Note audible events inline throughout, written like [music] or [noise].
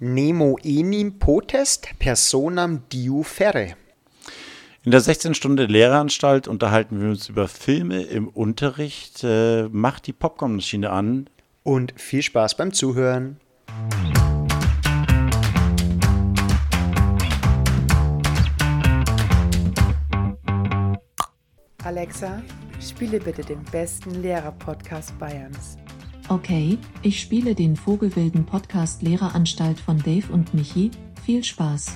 Nemo enim potest personam diu ferre. In der 16 Stunde Lehreranstalt unterhalten wir uns über Filme im Unterricht. Äh, macht die Popcornmaschine an. Und viel Spaß beim Zuhören. Alexa, spiele bitte den besten Lehrer-Podcast Bayerns. Okay, ich spiele den Vogelwilden Podcast Lehreranstalt von Dave und Michi. Viel Spaß.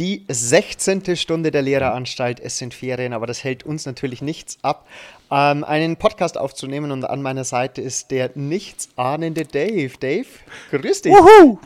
Die 16. Stunde der Lehreranstalt. Es sind Ferien, aber das hält uns natürlich nichts ab, ähm, einen Podcast aufzunehmen. Und an meiner Seite ist der nichtsahnende Dave. Dave, grüß dich. Wuhu!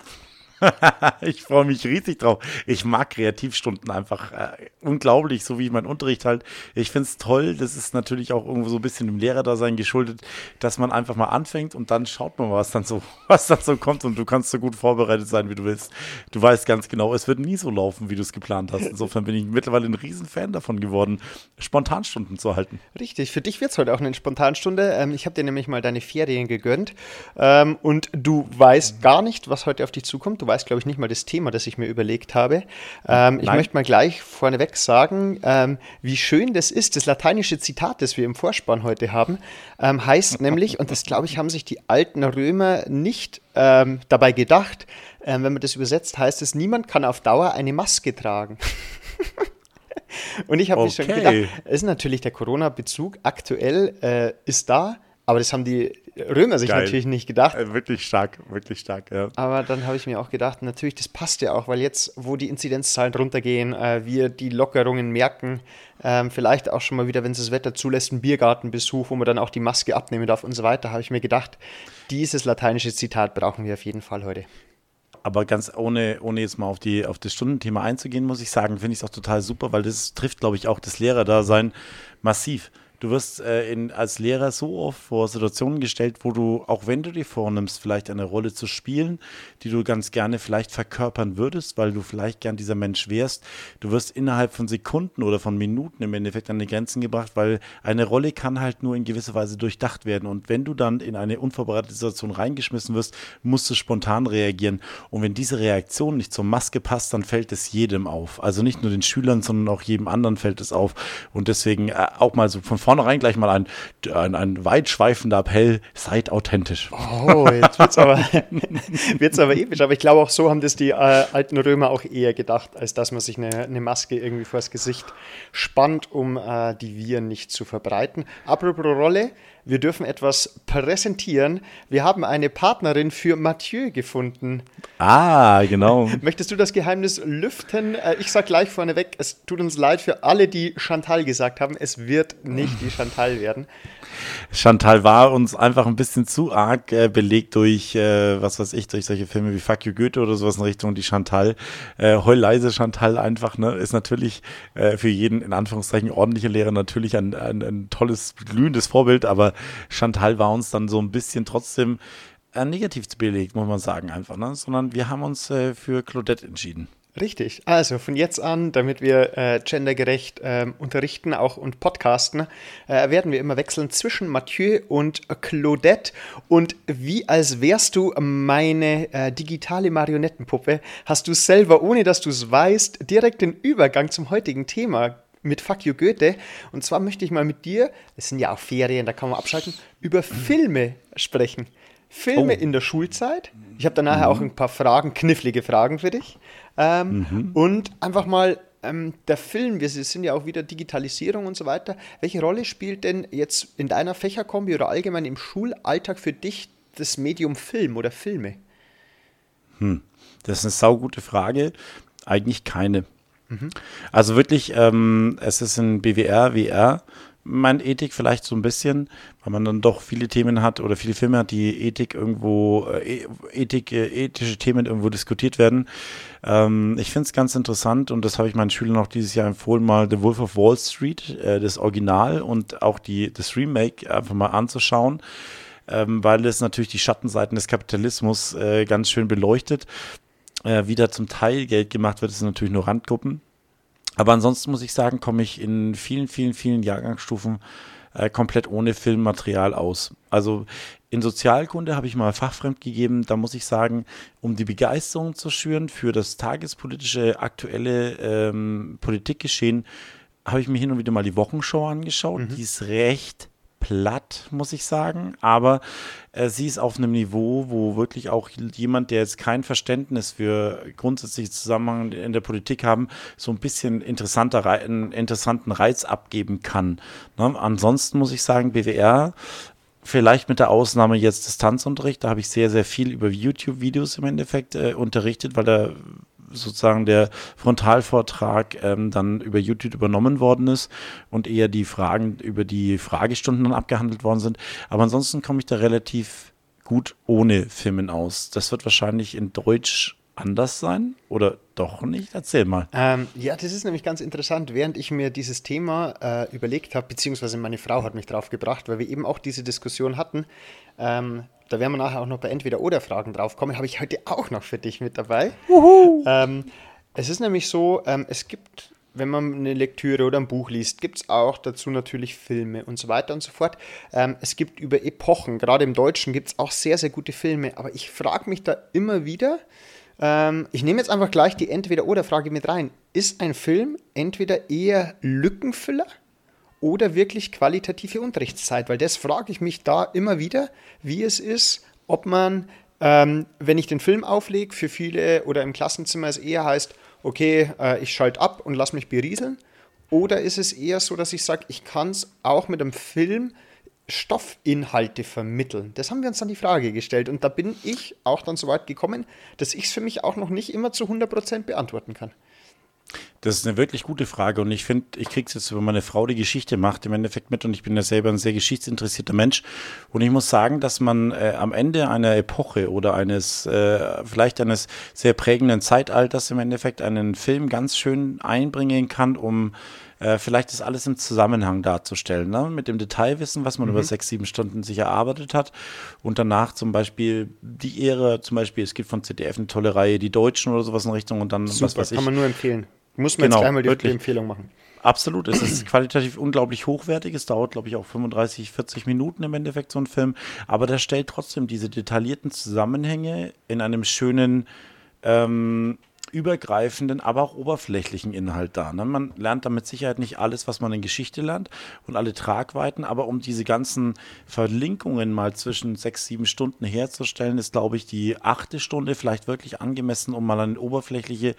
[laughs] ich freue mich riesig drauf. Ich mag Kreativstunden einfach äh, unglaublich, so wie mein Unterricht halt. Ich finde es toll. Das ist natürlich auch irgendwo so ein bisschen dem Lehrerdasein geschuldet, dass man einfach mal anfängt und dann schaut man, was dann so, [laughs] was dann so kommt und du kannst so gut vorbereitet sein, wie du willst. Du weißt ganz genau, es wird nie so laufen, wie du es geplant hast. Insofern bin ich mittlerweile ein Riesenfan davon geworden, Spontanstunden zu halten. Richtig, für dich wird es heute auch eine Spontanstunde. Ähm, ich habe dir nämlich mal deine Ferien gegönnt ähm, und du weißt gar nicht, was heute auf dich zukommt. Du weißt, glaube ich, nicht mal das Thema, das ich mir überlegt habe. Ähm, ich möchte mal gleich vorneweg sagen, ähm, wie schön das ist. Das lateinische Zitat, das wir im Vorspann heute haben, ähm, heißt [laughs] nämlich, und das glaube ich, haben sich die alten Römer nicht ähm, dabei gedacht, ähm, wenn man das übersetzt, heißt es, niemand kann auf Dauer eine Maske tragen. [laughs] und ich habe okay. mir schon gedacht, es ist natürlich der Corona-Bezug aktuell äh, ist da, aber das haben die Römer sich Geil. natürlich nicht gedacht. Äh, wirklich stark, wirklich stark, ja. Aber dann habe ich mir auch gedacht, natürlich, das passt ja auch, weil jetzt, wo die Inzidenzzahlen runtergehen, äh, wir die Lockerungen merken, ähm, vielleicht auch schon mal wieder, wenn es das Wetter zulässt, ein Biergartenbesuch, wo man dann auch die Maske abnehmen darf und so weiter, habe ich mir gedacht, dieses lateinische Zitat brauchen wir auf jeden Fall heute. Aber ganz ohne, ohne jetzt mal auf, die, auf das Stundenthema einzugehen, muss ich sagen, finde ich es auch total super, weil das trifft, glaube ich, auch das Lehrerdasein massiv. Du wirst äh, in, als Lehrer so oft vor Situationen gestellt, wo du, auch wenn du dir vornimmst, vielleicht eine Rolle zu spielen, die du ganz gerne vielleicht verkörpern würdest, weil du vielleicht gern dieser Mensch wärst, du wirst innerhalb von Sekunden oder von Minuten im Endeffekt an die Grenzen gebracht, weil eine Rolle kann halt nur in gewisser Weise durchdacht werden. Und wenn du dann in eine unvorbereitete Situation reingeschmissen wirst, musst du spontan reagieren. Und wenn diese Reaktion nicht zur Maske passt, dann fällt es jedem auf. Also nicht nur den Schülern, sondern auch jedem anderen fällt es auf. Und deswegen äh, auch mal so von vornherein gleich mal ein, ein, ein weitschweifender Appell, seid authentisch. Oh, jetzt wird's aber, [laughs] wird's aber episch. Aber ich glaube, auch so haben das die äh, alten Römer auch eher gedacht, als dass man sich eine, eine Maske irgendwie vors Gesicht spannt, um äh, die Viren nicht zu verbreiten. Apropos Rolle, wir dürfen etwas präsentieren. Wir haben eine Partnerin für Mathieu gefunden. Ah, genau. [laughs] Möchtest du das Geheimnis lüften? Äh, ich sage gleich vorneweg, es tut uns leid für alle, die Chantal gesagt haben. Es wird nicht die Chantal werden. Chantal war uns einfach ein bisschen zu arg äh, belegt durch, äh, was weiß ich, durch solche Filme wie Fuck You Goethe oder sowas in Richtung die Chantal. Äh, Heulleise Chantal einfach, ne, ist natürlich äh, für jeden in Anführungszeichen ordentliche Lehrer natürlich ein, ein, ein tolles, glühendes Vorbild, aber Chantal war uns dann so ein bisschen trotzdem äh, negativ belegt, muss man sagen einfach, ne? sondern wir haben uns äh, für Claudette entschieden. Richtig. Also von jetzt an, damit wir äh, gendergerecht äh, unterrichten auch und podcasten, äh, werden wir immer wechseln zwischen Mathieu und Claudette. Und wie als wärst du meine äh, digitale Marionettenpuppe, hast du selber, ohne dass du es weißt, direkt den Übergang zum heutigen Thema mit Fuck You Goethe. Und zwar möchte ich mal mit dir, es sind ja auch Ferien, da kann man abschalten, über Filme sprechen. Filme oh. in der Schulzeit. Ich habe dann nachher mhm. auch ein paar Fragen, knifflige Fragen für dich. Ähm, mhm. Und einfach mal ähm, der Film, wir sind ja auch wieder Digitalisierung und so weiter. Welche Rolle spielt denn jetzt in deiner Fächerkombi oder allgemein im Schulalltag für dich das Medium Film oder Filme? Hm. Das ist eine saugute Frage. Eigentlich keine. Mhm. Also wirklich, ähm, es ist ein BWR, WR meint Ethik vielleicht so ein bisschen, weil man dann doch viele Themen hat oder viele Filme hat, die Ethik irgendwo, äh, Ethik, äh, ethische Themen irgendwo diskutiert werden. Ähm, ich finde es ganz interessant und das habe ich meinen Schülern auch dieses Jahr empfohlen, mal The Wolf of Wall Street, äh, das Original und auch die, das Remake einfach mal anzuschauen. Ähm, weil es natürlich die Schattenseiten des Kapitalismus äh, ganz schön beleuchtet. Äh, wie da zum Teil Geld gemacht wird, sind natürlich nur Randgruppen. Aber ansonsten muss ich sagen, komme ich in vielen, vielen, vielen Jahrgangsstufen äh, komplett ohne Filmmaterial aus. Also in Sozialkunde habe ich mal fachfremd gegeben, da muss ich sagen, um die Begeisterung zu schüren für das tagespolitische, aktuelle ähm, Politikgeschehen, habe ich mir hin und wieder mal die Wochenshow angeschaut. Mhm. Die ist recht platt, muss ich sagen. Aber äh, sie ist auf einem Niveau, wo wirklich auch jemand, der jetzt kein Verständnis für grundsätzliche Zusammenhang in der Politik haben, so ein bisschen interessanter, einen interessanten Reiz abgeben kann. Ne? Ansonsten muss ich sagen, BWR Vielleicht mit der Ausnahme jetzt Distanzunterricht, da habe ich sehr, sehr viel über YouTube-Videos im Endeffekt äh, unterrichtet, weil da sozusagen der Frontalvortrag ähm, dann über YouTube übernommen worden ist und eher die Fragen über die Fragestunden dann abgehandelt worden sind. Aber ansonsten komme ich da relativ gut ohne Filmen aus. Das wird wahrscheinlich in Deutsch anders sein oder doch nicht? Erzähl mal. Ähm, ja, das ist nämlich ganz interessant. Während ich mir dieses Thema äh, überlegt habe, beziehungsweise meine Frau hat mich drauf gebracht, weil wir eben auch diese Diskussion hatten, ähm, da werden wir nachher auch noch bei Entweder-Oder-Fragen draufkommen, habe ich heute auch noch für dich mit dabei. Ähm, es ist nämlich so, ähm, es gibt, wenn man eine Lektüre oder ein Buch liest, gibt es auch dazu natürlich Filme und so weiter und so fort. Ähm, es gibt über Epochen, gerade im Deutschen gibt es auch sehr, sehr gute Filme, aber ich frage mich da immer wieder, ähm, ich nehme jetzt einfach gleich die Entweder-Oder-Frage mit rein. Ist ein Film entweder eher Lückenfüller oder wirklich qualitative Unterrichtszeit? Weil das frage ich mich da immer wieder, wie es ist, ob man, ähm, wenn ich den Film auflege, für viele oder im Klassenzimmer es eher heißt, okay, äh, ich schalte ab und lass mich berieseln. Oder ist es eher so, dass ich sage, ich kann es auch mit einem Film Stoffinhalte vermitteln? Das haben wir uns dann die Frage gestellt. Und da bin ich auch dann so weit gekommen, dass ich es für mich auch noch nicht immer zu 100% beantworten kann. Das ist eine wirklich gute Frage und ich finde, ich kriege es jetzt über meine Frau, die Geschichte macht, im Endeffekt mit und ich bin ja selber ein sehr geschichtsinteressierter Mensch und ich muss sagen, dass man äh, am Ende einer Epoche oder eines, äh, vielleicht eines sehr prägenden Zeitalters im Endeffekt einen Film ganz schön einbringen kann, um äh, vielleicht das alles im Zusammenhang darzustellen, ne? mit dem Detailwissen, was man mhm. über sechs, sieben Stunden sich erarbeitet hat und danach zum Beispiel die Ehre, zum Beispiel, es gibt von ZDF eine tolle Reihe, die Deutschen oder sowas in Richtung und dann Super, was weiß ich. kann man nur empfehlen. Muss man genau, jetzt einmal die, die Empfehlung machen. Absolut, es ist qualitativ unglaublich hochwertig. Es dauert, glaube ich, auch 35, 40 Minuten im Endeffekt so ein Film. Aber der stellt trotzdem diese detaillierten Zusammenhänge in einem schönen, ähm, übergreifenden, aber auch oberflächlichen Inhalt dar. Ne? Man lernt da mit Sicherheit nicht alles, was man in Geschichte lernt und alle Tragweiten, aber um diese ganzen Verlinkungen mal zwischen sechs, sieben Stunden herzustellen, ist, glaube ich, die achte Stunde vielleicht wirklich angemessen, um mal einen oberflächlichen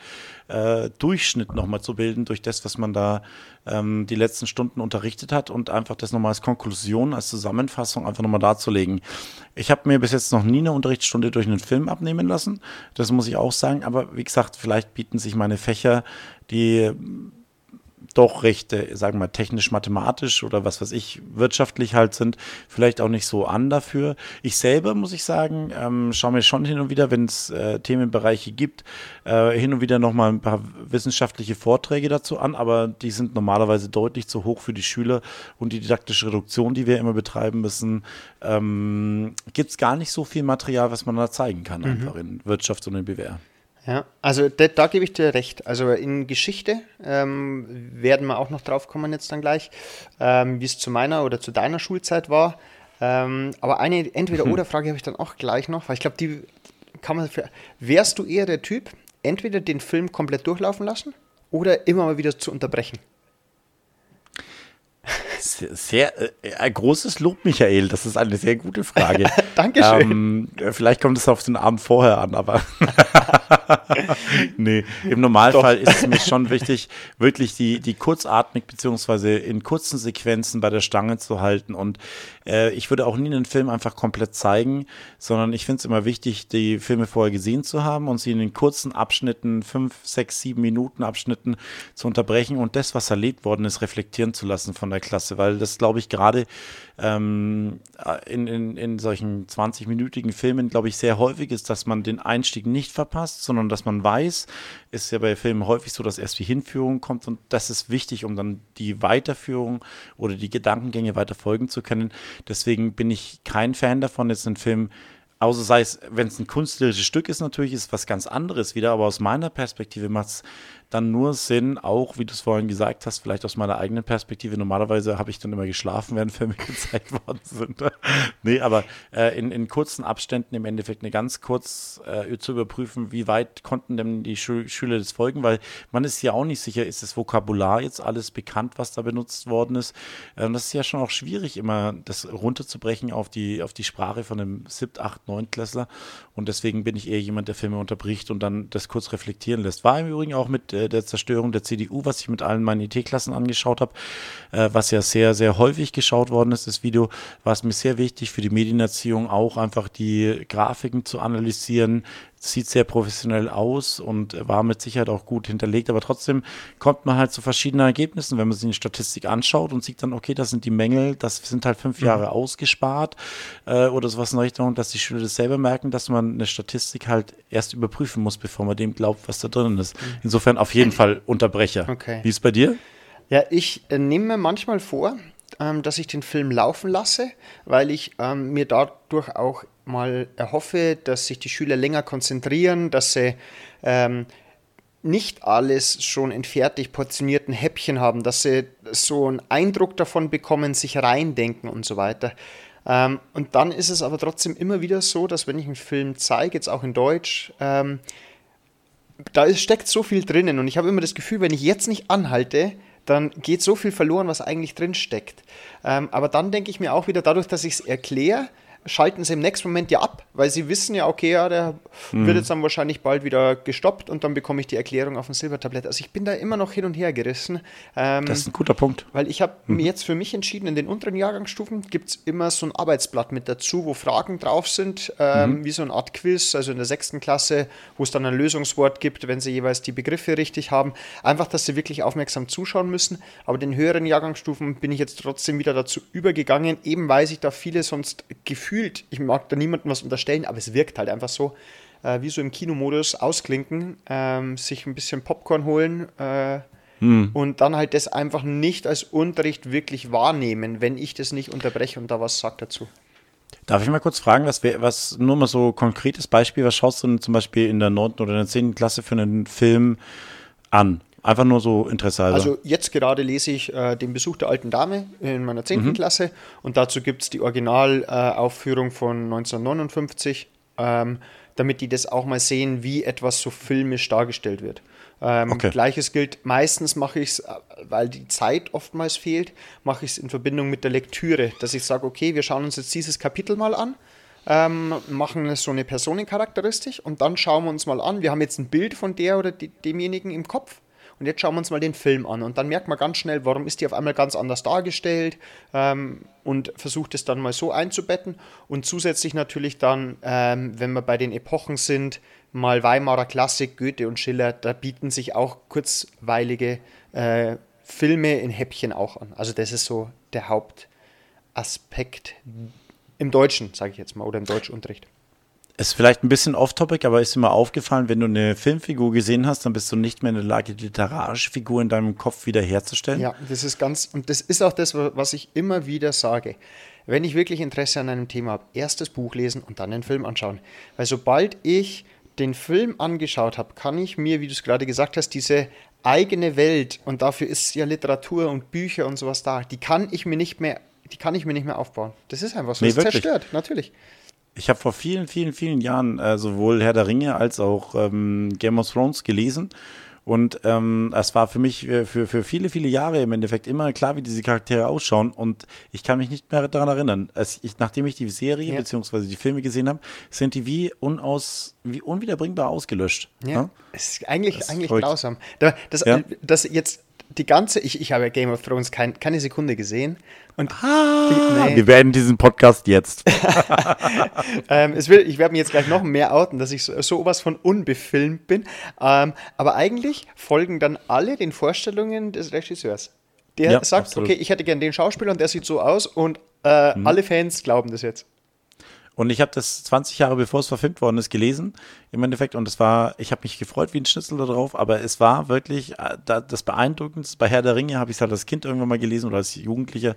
äh, Durchschnitt nochmal zu bilden durch das, was man da ähm, die letzten Stunden unterrichtet hat und einfach das nochmal als Konklusion, als Zusammenfassung einfach nochmal darzulegen. Ich habe mir bis jetzt noch nie eine Unterrichtsstunde durch einen Film abnehmen lassen, das muss ich auch sagen, aber wie gesagt, vielleicht bieten sich meine Fächer, die doch recht, äh, sagen wir mal, technisch-mathematisch oder was weiß ich, wirtschaftlich halt sind, vielleicht auch nicht so an dafür. Ich selber, muss ich sagen, ähm, schaue mir schon hin und wieder, wenn es äh, Themenbereiche gibt, äh, hin und wieder nochmal ein paar wissenschaftliche Vorträge dazu an, aber die sind normalerweise deutlich zu hoch für die Schüler und die didaktische Reduktion, die wir immer betreiben müssen, ähm, gibt es gar nicht so viel Material, was man da zeigen kann, mhm. einfach in Wirtschaft und in BWR. Ja, also da, da gebe ich dir recht. Also in Geschichte ähm, werden wir auch noch drauf kommen jetzt dann gleich, ähm, wie es zu meiner oder zu deiner Schulzeit war. Ähm, aber eine Entweder-Oder-Frage habe ich dann auch gleich noch, weil ich glaube, die kann man für. Wärst du eher der Typ, entweder den Film komplett durchlaufen lassen oder immer mal wieder zu unterbrechen? Sehr, sehr äh, ein großes Lob, Michael. Das ist eine sehr gute Frage. [laughs] Dankeschön. Ähm, vielleicht kommt es auf den Abend vorher an, aber [laughs] [laughs] nee, im Normalfall Doch. ist es mir schon wichtig, wirklich die, die kurzatmig beziehungsweise in kurzen Sequenzen bei der Stange zu halten. Und äh, ich würde auch nie einen Film einfach komplett zeigen, sondern ich finde es immer wichtig, die Filme vorher gesehen zu haben und sie in den kurzen Abschnitten, fünf, sechs, sieben Minuten Abschnitten zu unterbrechen und das, was erlebt worden ist, reflektieren zu lassen von der Klasse, weil das, glaube ich, gerade ähm, in, in, in solchen 20-minütigen Filmen, glaube ich, sehr häufig ist, dass man den Einstieg nicht verpasst, sondern dass man weiß, ist ja bei Filmen häufig so, dass erst die Hinführung kommt und das ist wichtig, um dann die Weiterführung oder die Gedankengänge weiter folgen zu können. Deswegen bin ich kein Fan davon, jetzt einen Film Außer sei es, wenn es ein künstlerisches Stück ist, natürlich ist was ganz anderes wieder, aber aus meiner Perspektive macht es dann nur Sinn, auch wie du es vorhin gesagt hast, vielleicht aus meiner eigenen Perspektive. Normalerweise habe ich dann immer geschlafen, [laughs] während Filme gezeigt worden sind. [laughs] nee, aber äh, in, in kurzen Abständen im Endeffekt eine ganz kurz äh, zu überprüfen, wie weit konnten denn die Schü Schüler das folgen, weil man ist ja auch nicht sicher, ist das Vokabular jetzt alles bekannt, was da benutzt worden ist. Ähm, das ist ja schon auch schwierig, immer das runterzubrechen auf die, auf die Sprache von einem 7., 8., 9. Klässler. Und deswegen bin ich eher jemand, der Filme unterbricht und dann das kurz reflektieren lässt. War im Übrigen auch mit äh, der Zerstörung der CDU, was ich mit allen meinen IT-Klassen angeschaut habe, äh, was ja sehr, sehr häufig geschaut worden ist, das Video, war es mir sehr wichtig für die Medienerziehung auch einfach die Grafiken zu analysieren, sieht sehr professionell aus und war mit Sicherheit auch gut hinterlegt, aber trotzdem kommt man halt zu verschiedenen Ergebnissen, wenn man sich eine Statistik anschaut und sieht dann, okay, das sind die Mängel, das sind halt fünf mhm. Jahre ausgespart äh, oder sowas in Richtung, dass die Schüler das selber merken, dass man eine Statistik halt erst überprüfen muss, bevor man dem glaubt, was da drin ist. Mhm. Insofern auf jeden Fall Unterbrecher. Okay. Wie ist es bei dir? Ja, ich äh, nehme mir manchmal vor, ähm, dass ich den Film laufen lasse, weil ich ähm, mir dadurch auch mal erhoffe, dass sich die Schüler länger konzentrieren, dass sie ähm, nicht alles schon in fertig portionierten Häppchen haben, dass sie so einen Eindruck davon bekommen, sich reindenken und so weiter. Ähm, und dann ist es aber trotzdem immer wieder so, dass wenn ich einen Film zeige, jetzt auch in Deutsch, ähm, da steckt so viel drinnen und ich habe immer das Gefühl, wenn ich jetzt nicht anhalte, dann geht so viel verloren, was eigentlich drin steckt. Ähm, aber dann denke ich mir auch wieder, dadurch, dass ich es erkläre, schalten sie im nächsten Moment ja ab, weil sie wissen ja, okay, ja, der mhm. wird jetzt dann wahrscheinlich bald wieder gestoppt und dann bekomme ich die Erklärung auf dem Silbertablett. Also ich bin da immer noch hin und her gerissen. Ähm, das ist ein guter Punkt. Weil ich habe mhm. mir jetzt für mich entschieden, in den unteren Jahrgangsstufen gibt es immer so ein Arbeitsblatt mit dazu, wo Fragen drauf sind, ähm, mhm. wie so eine Art Quiz, also in der sechsten Klasse, wo es dann ein Lösungswort gibt, wenn sie jeweils die Begriffe richtig haben. Einfach, dass sie wirklich aufmerksam zuschauen müssen. Aber den höheren Jahrgangsstufen bin ich jetzt trotzdem wieder dazu übergegangen, eben weil sich da viele sonst gefühlt gefühlt, ich mag da niemandem was unterstellen, aber es wirkt halt einfach so, äh, wie so im Kinomodus ausklinken, ähm, sich ein bisschen Popcorn holen äh, hm. und dann halt das einfach nicht als Unterricht wirklich wahrnehmen, wenn ich das nicht unterbreche und da was sagt dazu. Darf ich mal kurz fragen, was, was nur mal so konkretes Beispiel, was schaust du denn zum Beispiel in der 9. oder in der 10. Klasse für einen Film an? Einfach nur so Interesse halber. Also jetzt gerade lese ich äh, den Besuch der alten Dame in meiner 10. Mhm. Klasse und dazu gibt es die Originalaufführung äh, von 1959, ähm, damit die das auch mal sehen, wie etwas so filmisch dargestellt wird. Ähm, okay. Gleiches gilt, meistens mache ich es, äh, weil die Zeit oftmals fehlt, mache ich es in Verbindung mit der Lektüre, dass ich sage, okay, wir schauen uns jetzt dieses Kapitel mal an ähm, machen so eine Personencharakteristik und dann schauen wir uns mal an. Wir haben jetzt ein Bild von der oder die, demjenigen im Kopf und jetzt schauen wir uns mal den Film an. Und dann merkt man ganz schnell, warum ist die auf einmal ganz anders dargestellt ähm, und versucht es dann mal so einzubetten. Und zusätzlich natürlich dann, ähm, wenn wir bei den Epochen sind, mal Weimarer Klassik, Goethe und Schiller, da bieten sich auch kurzweilige äh, Filme in Häppchen auch an. Also das ist so der Hauptaspekt im Deutschen, sage ich jetzt mal, oder im Deutschunterricht. Ist vielleicht ein bisschen off-topic, aber ist mir aufgefallen, wenn du eine Filmfigur gesehen hast, dann bist du nicht mehr in der Lage, die literarische Figur in deinem Kopf wiederherzustellen. Ja, das ist ganz, und das ist auch das, was ich immer wieder sage. Wenn ich wirklich Interesse an einem Thema habe, erst das Buch lesen und dann den Film anschauen. Weil sobald ich den Film angeschaut habe, kann ich mir, wie du es gerade gesagt hast, diese eigene Welt, und dafür ist ja Literatur und Bücher und sowas da, die kann ich mir nicht mehr, die kann ich mir nicht mehr aufbauen. Das ist einfach so. Nee, das zerstört, natürlich. Ich habe vor vielen, vielen, vielen Jahren äh, sowohl Herr der Ringe als auch ähm, Game of Thrones gelesen. Und ähm, es war für mich äh, für, für viele, viele Jahre im Endeffekt immer klar, wie diese Charaktere ausschauen. Und ich kann mich nicht mehr daran erinnern. Es, ich, nachdem ich die Serie ja. bzw. die Filme gesehen habe, sind die wie, unaus, wie unwiederbringbar ausgelöscht. Ja, ja? es ist eigentlich, das eigentlich grausam. Das, ja? das jetzt die ganze, ich, ich habe Game of Thrones kein, keine Sekunde gesehen. Und ah, die, nee. Wir werden diesen Podcast jetzt. [laughs] ähm, es will, ich werde mir jetzt gleich noch mehr outen, dass ich so, sowas von unbefilmt bin. Ähm, aber eigentlich folgen dann alle den Vorstellungen des Regisseurs. Der ja, sagt, absolut. okay, ich hätte gern den Schauspieler und der sieht so aus und äh, mhm. alle Fans glauben das jetzt. Und ich habe das 20 Jahre bevor es verfilmt worden ist gelesen, im Endeffekt. Und es war, ich habe mich gefreut wie ein Schnitzel darauf, aber es war wirklich äh, das Beeindruckendste. Bei Herr der Ringe habe ich es halt als Kind irgendwann mal gelesen oder als Jugendlicher.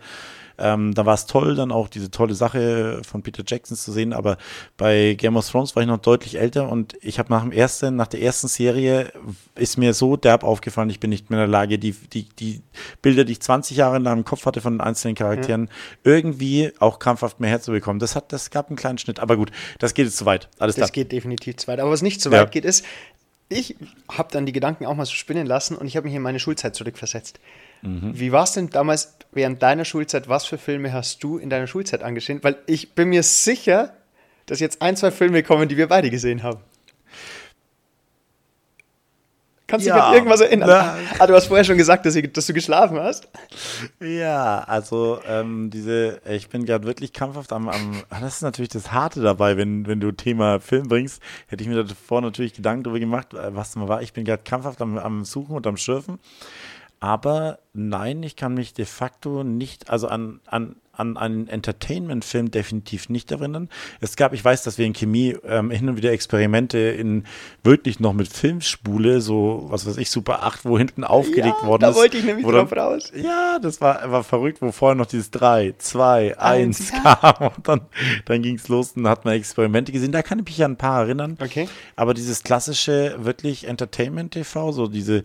Ähm, da war es toll, dann auch diese tolle Sache von Peter Jackson zu sehen, aber bei Game of Thrones war ich noch deutlich älter und ich habe nach dem ersten, nach der ersten Serie ist mir so derb aufgefallen, ich bin nicht mehr in der Lage, die, die, die Bilder, die ich 20 Jahre lang im Kopf hatte von den einzelnen Charakteren, mhm. irgendwie auch krampfhaft mehr herzubekommen. Das hat, das gab einen kleinen Schnitt, aber gut, das geht jetzt zu weit. Alles das klar. geht definitiv zu weit. Aber was nicht zu weit ja. geht, ist, ich habe dann die Gedanken auch mal so spinnen lassen und ich habe mich in meine Schulzeit zurückversetzt. Mhm. Wie war es denn damals während deiner Schulzeit? Was für Filme hast du in deiner Schulzeit angeschaut? Weil ich bin mir sicher, dass jetzt ein, zwei Filme kommen, die wir beide gesehen haben. Kannst du ja, dich an irgendwas erinnern? Na, ah, du hast vorher schon gesagt, dass, ich, dass du geschlafen hast. Ja, also ähm, diese, ich bin gerade wirklich kampfhaft am, am, ah, das ist natürlich das Harte dabei, wenn, wenn du Thema Film bringst, hätte ich mir davor natürlich Gedanken darüber gemacht, äh, was mal war. Ich bin gerade kampfhaft am, am Suchen und am Schürfen. Aber nein, ich kann mich de facto nicht, also an, an an einen Entertainment-Film definitiv nicht erinnern. Es gab, ich weiß, dass wir in Chemie ähm, hin und wieder Experimente in wirklich noch mit Filmspule, so was weiß ich, Super 8, wo hinten aufgelegt ja, worden da ist. Da wollte ich nämlich drauf raus. Ja, das war, war verrückt, wo vorher noch dieses 3, 2, 1 ja. kam [laughs] und dann, dann ging es los und hat man Experimente gesehen. Da kann ich mich an ein paar erinnern. Okay. Aber dieses klassische, wirklich Entertainment-TV, so diese,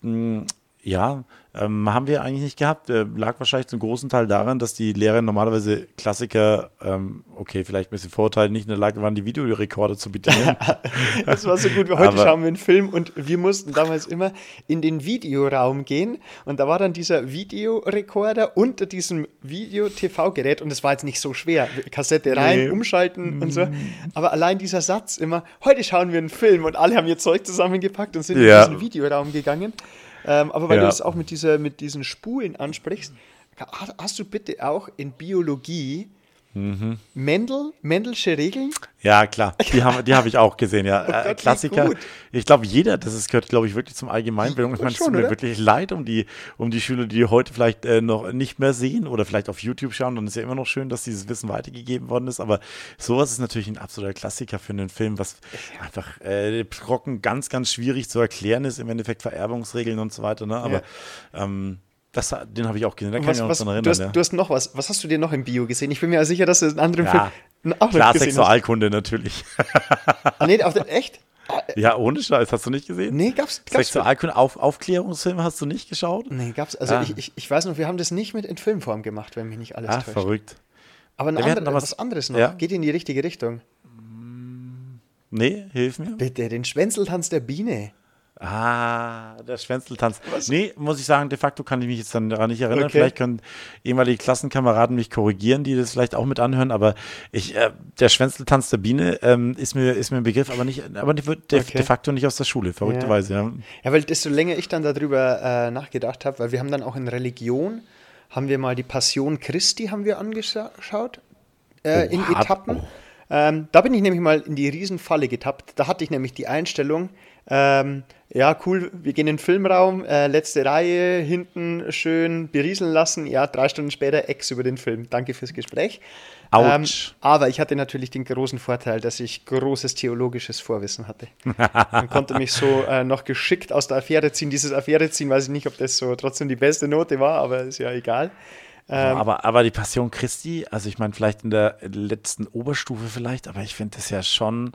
mh, hm, ja, ähm, haben wir eigentlich nicht gehabt. Äh, lag wahrscheinlich zum großen Teil daran, dass die Lehrer normalerweise Klassiker, ähm, okay, vielleicht ein bisschen Vorteil, nicht in der Lage waren, die Videorekorder zu bedienen. [laughs] das war so gut. Heute Aber, schauen wir einen Film und wir mussten damals immer in den Videoraum gehen und da war dann dieser Videorekorder unter diesem Video-TV-Gerät und es war jetzt nicht so schwer. Kassette rein, nee. umschalten und so. Mm. Aber allein dieser Satz immer, heute schauen wir einen Film und alle haben ihr Zeug zusammengepackt und sind ja. in diesen Videoraum gegangen. Ähm, aber weil ja. du es auch mit, dieser, mit diesen Spulen ansprichst, hast du bitte auch in Biologie Mhm. Mendel, Mendelsche Regeln? Ja, klar. Die habe die hab ich auch gesehen, ja. [laughs] Oh Gott, äh, Klassiker. Ich glaube, jeder, das ist, gehört, glaube ich, wirklich zum Allgemeinbildung. Ich meine, es tut mir wirklich leid um die, um die Schüler, die heute vielleicht äh, noch nicht mehr sehen oder vielleicht auf YouTube schauen. Es ist ja immer noch schön, dass dieses Wissen weitergegeben worden ist. Aber sowas ist natürlich ein absoluter Klassiker für einen Film, was einfach äh, trocken ganz, ganz schwierig zu erklären ist. Im Endeffekt Vererbungsregeln und so weiter. Ne? Aber ja. ähm, das, den habe ich auch gesehen, da kann was, ich mich noch dran erinnern. Du hast, ja. du hast, noch was. Was hast du dir noch im Bio gesehen? Ich bin mir ja sicher, dass du einen anderen ja, Film auch Klar, Sexualkunde natürlich. ah, nee, auf den, echt? [laughs] Ja, ohne Scheiß, hast du nicht gesehen? Nee, gab's. gab's Sexualkunde, Auf, Aufklärungsfilme hast du nicht geschaut? Nee, gab's. Also ah. ich, ich, ich, weiß noch, wir haben das nicht mit in Filmform gemacht, wenn mich nicht alles ah, täuscht. verrückt. Aber ein andere, was, was, anderes noch. Ja? Geht in die richtige Richtung. Nee, hilf mir. Bitte, den Schwänzeltanz der Biene. Ah, der Schwänzeltanz. Was? Nee, muss ich sagen, de facto kann ich mich jetzt dann daran nicht erinnern. Okay. Vielleicht können ehemalige Klassenkameraden mich korrigieren, die das vielleicht auch mit anhören, aber ich, äh, der Schwänzeltanz der Biene ähm, ist, mir, ist mir ein Begriff, aber nicht, aber de, de, okay. de facto nicht aus der Schule, verrückterweise, ja. ja. Ja, weil desto länger ich dann darüber äh, nachgedacht habe, weil wir haben dann auch in Religion, haben wir mal die Passion Christi haben wir angeschaut, äh, oh, in Etappen. Oh. Ähm, da bin ich nämlich mal in die Riesenfalle getappt. Da hatte ich nämlich die Einstellung, ähm, ja, cool, wir gehen in den Filmraum, äh, letzte Reihe, hinten schön berieseln lassen. Ja, drei Stunden später Ex über den Film. Danke fürs Gespräch. Ähm, aber ich hatte natürlich den großen Vorteil, dass ich großes theologisches Vorwissen hatte. Man konnte mich so äh, noch geschickt aus der Affäre ziehen. Dieses Affäre ziehen, weiß ich nicht, ob das so trotzdem die beste Note war, aber ist ja egal. Ähm, aber, aber die Passion Christi, also ich meine, vielleicht in der letzten Oberstufe vielleicht, aber ich finde das ja schon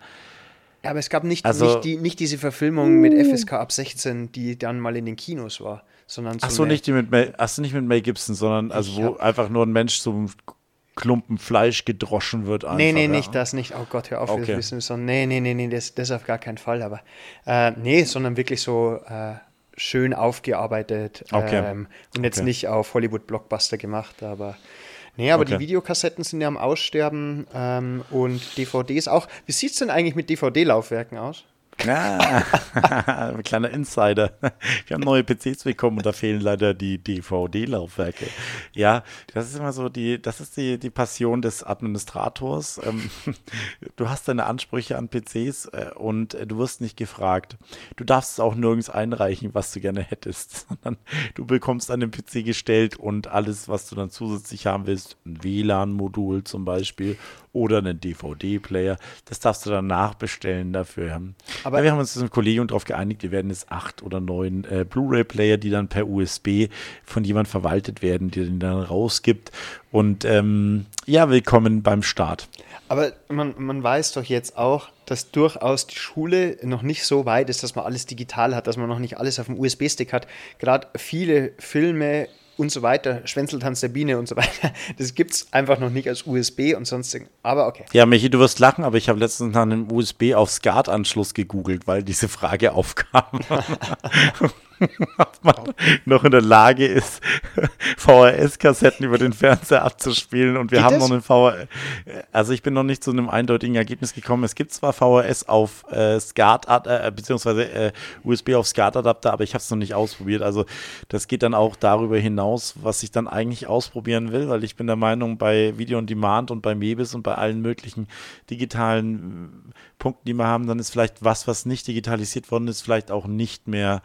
ja, aber es gab nicht, also, nicht, die, nicht diese Verfilmung mit FSK ab 16, die dann mal in den Kinos war, sondern so Ach so, nicht die mit Mel, ach so, nicht mit Mel Gibson, sondern also wo hab, einfach nur ein Mensch zum Klumpen Fleisch gedroschen wird. Einfach, nee, nee, ja. nicht das, nicht. Oh Gott, hör auf, okay. wir wissen so. Nee, nee, nee, nee, das, das auf gar keinen Fall. Aber äh, nee, sondern wirklich so äh, schön aufgearbeitet okay. ähm, und jetzt okay. nicht auf Hollywood-Blockbuster gemacht, aber Nee, aber okay. die Videokassetten sind ja am Aussterben ähm, und DVDs auch. Wie sieht es denn eigentlich mit DVD-Laufwerken aus? Ja, [laughs] ein kleiner Insider. Wir haben neue PCs bekommen und da fehlen leider die DVD-Laufwerke. Ja, das ist immer so die, das ist die, die Passion des Administrators. Ähm, [laughs] du hast deine Ansprüche an PCs äh, und äh, du wirst nicht gefragt. Du darfst es auch nirgends einreichen, was du gerne hättest, [laughs] sondern du bekommst an den PC gestellt und alles, was du dann zusätzlich haben willst, ein WLAN-Modul zum Beispiel oder einen DVD-Player, das darfst du dann nachbestellen dafür. Aber ja, wir haben uns im Kollegium darauf geeinigt, wir werden jetzt acht oder neun äh, Blu-ray-Player, die dann per USB von jemand verwaltet werden, die den dann rausgibt. Und ähm, ja, willkommen beim Start. Aber man, man weiß doch jetzt auch, dass durchaus die Schule noch nicht so weit ist, dass man alles digital hat, dass man noch nicht alles auf dem USB-Stick hat. Gerade viele Filme und so weiter, Schwänzeltanz der Biene und so weiter, [laughs] das gibt es einfach noch nicht als USB und sonst. Aber okay. Ja, Michi, du wirst lachen, aber ich habe letztens nach einem USB auf SCART-Anschluss gegoogelt, weil diese Frage aufkam. [laughs] [laughs] ob man noch in der Lage ist, [laughs] VHS-Kassetten über den Fernseher abzuspielen. Und wir Geht haben das? noch einen VHS. Also ich bin noch nicht zu einem eindeutigen Ergebnis gekommen. Es gibt zwar VHS auf äh, SCART, äh, beziehungsweise äh, USB auf SCART-Adapter, aber ich habe es noch nicht ausprobiert. Also das geht dann auch darüber hinaus, was ich dann eigentlich ausprobieren will, weil ich bin der Meinung, bei Video on Demand und bei Mebis und bei allen möglichen digitalen äh, Punkten, die wir haben, dann ist vielleicht was, was nicht digitalisiert worden ist, vielleicht auch nicht mehr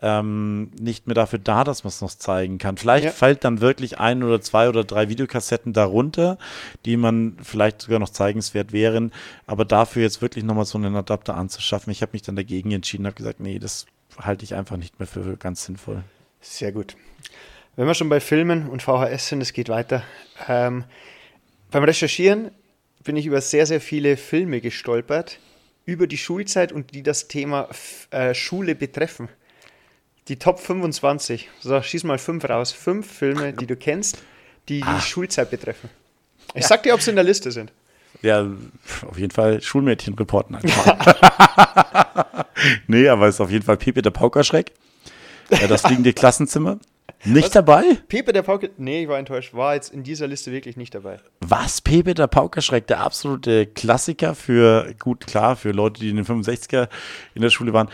ähm, nicht mehr dafür da, dass man es noch zeigen kann. Vielleicht ja. fällt dann wirklich ein oder zwei oder drei Videokassetten darunter, die man vielleicht sogar noch zeigenswert wären, aber dafür jetzt wirklich nochmal so einen Adapter anzuschaffen. Ich habe mich dann dagegen entschieden, habe gesagt, nee, das halte ich einfach nicht mehr für ganz sinnvoll. Sehr gut. Wenn wir schon bei Filmen und VHS sind, es geht weiter. Ähm, beim Recherchieren bin ich über sehr, sehr viele Filme gestolpert, über die Schulzeit und die das Thema äh, Schule betreffen. Die Top 25. So, schieß mal fünf raus. Fünf Filme, die du kennst, die die ah. Schulzeit betreffen. Ich ja. sag dir, ob sie in der Liste sind. Ja, auf jeden Fall Schulmädchen reporten einfach. [laughs] nee, aber es ist auf jeden Fall Pepe der Paukerschreck. Ja, das fliegende Klassenzimmer. Nicht Was? dabei? Pepe der Pauker. Nee, ich war enttäuscht. War jetzt in dieser Liste wirklich nicht dabei. Was? Pepe der Paukerschreck, der absolute Klassiker für, gut, klar, für Leute, die in den 65er in der Schule waren.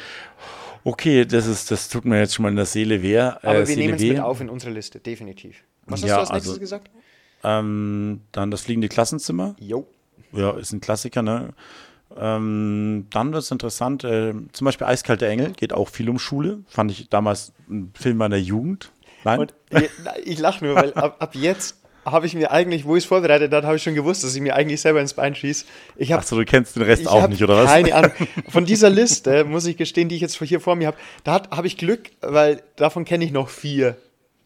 Okay, das ist, das tut mir jetzt schon mal in der Seele weh. Aber äh, wir nehmen es mit auf in unsere Liste, definitiv. Was hast ja, du als nächstes also, gesagt? Ähm, dann das fliegende Klassenzimmer. Jo. Ja, ist ein Klassiker, ne? Ähm, dann wird es interessant, äh, zum Beispiel Eiskalte Engel, geht auch viel um Schule. Fand ich damals ein Film meiner Jugend. Nein? Und, ich lache nur, weil ab, ab jetzt habe ich mir eigentlich, wo ich es vorbereitet habe, habe ich schon gewusst, dass ich mir eigentlich selber ins Bein schieße. Achso, du kennst den Rest auch nicht, oder was? Keine Ahnung. [laughs] Von dieser Liste, muss ich gestehen, die ich jetzt hier vor mir habe, da habe ich Glück, weil davon kenne ich noch vier,